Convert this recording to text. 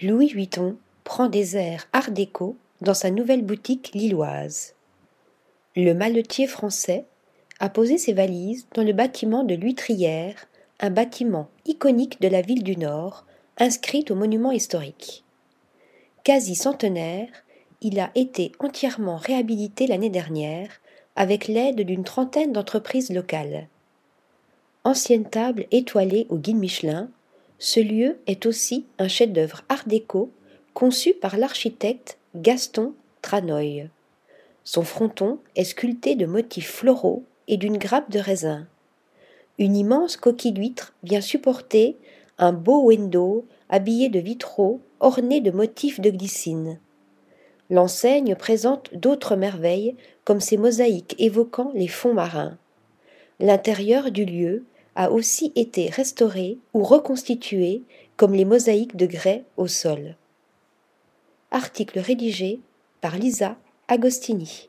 Louis Vuitton prend des airs art déco dans sa nouvelle boutique lilloise. Le maletier français a posé ses valises dans le bâtiment de l'Huîtrière, un bâtiment iconique de la ville du Nord, inscrit au monument historique. Quasi centenaire, il a été entièrement réhabilité l'année dernière avec l'aide d'une trentaine d'entreprises locales. Ancienne table étoilée au guide Michelin, ce lieu est aussi un chef-d'œuvre art déco conçu par l'architecte Gaston Tranoï. Son fronton est sculpté de motifs floraux et d'une grappe de raisin. Une immense coquille d'huître vient supporter un beau window habillé de vitraux ornés de motifs de glycine. L'enseigne présente d'autres merveilles comme ces mosaïques évoquant les fonds marins. L'intérieur du lieu a aussi été restauré ou reconstitué comme les mosaïques de grès au sol. Article rédigé par Lisa Agostini.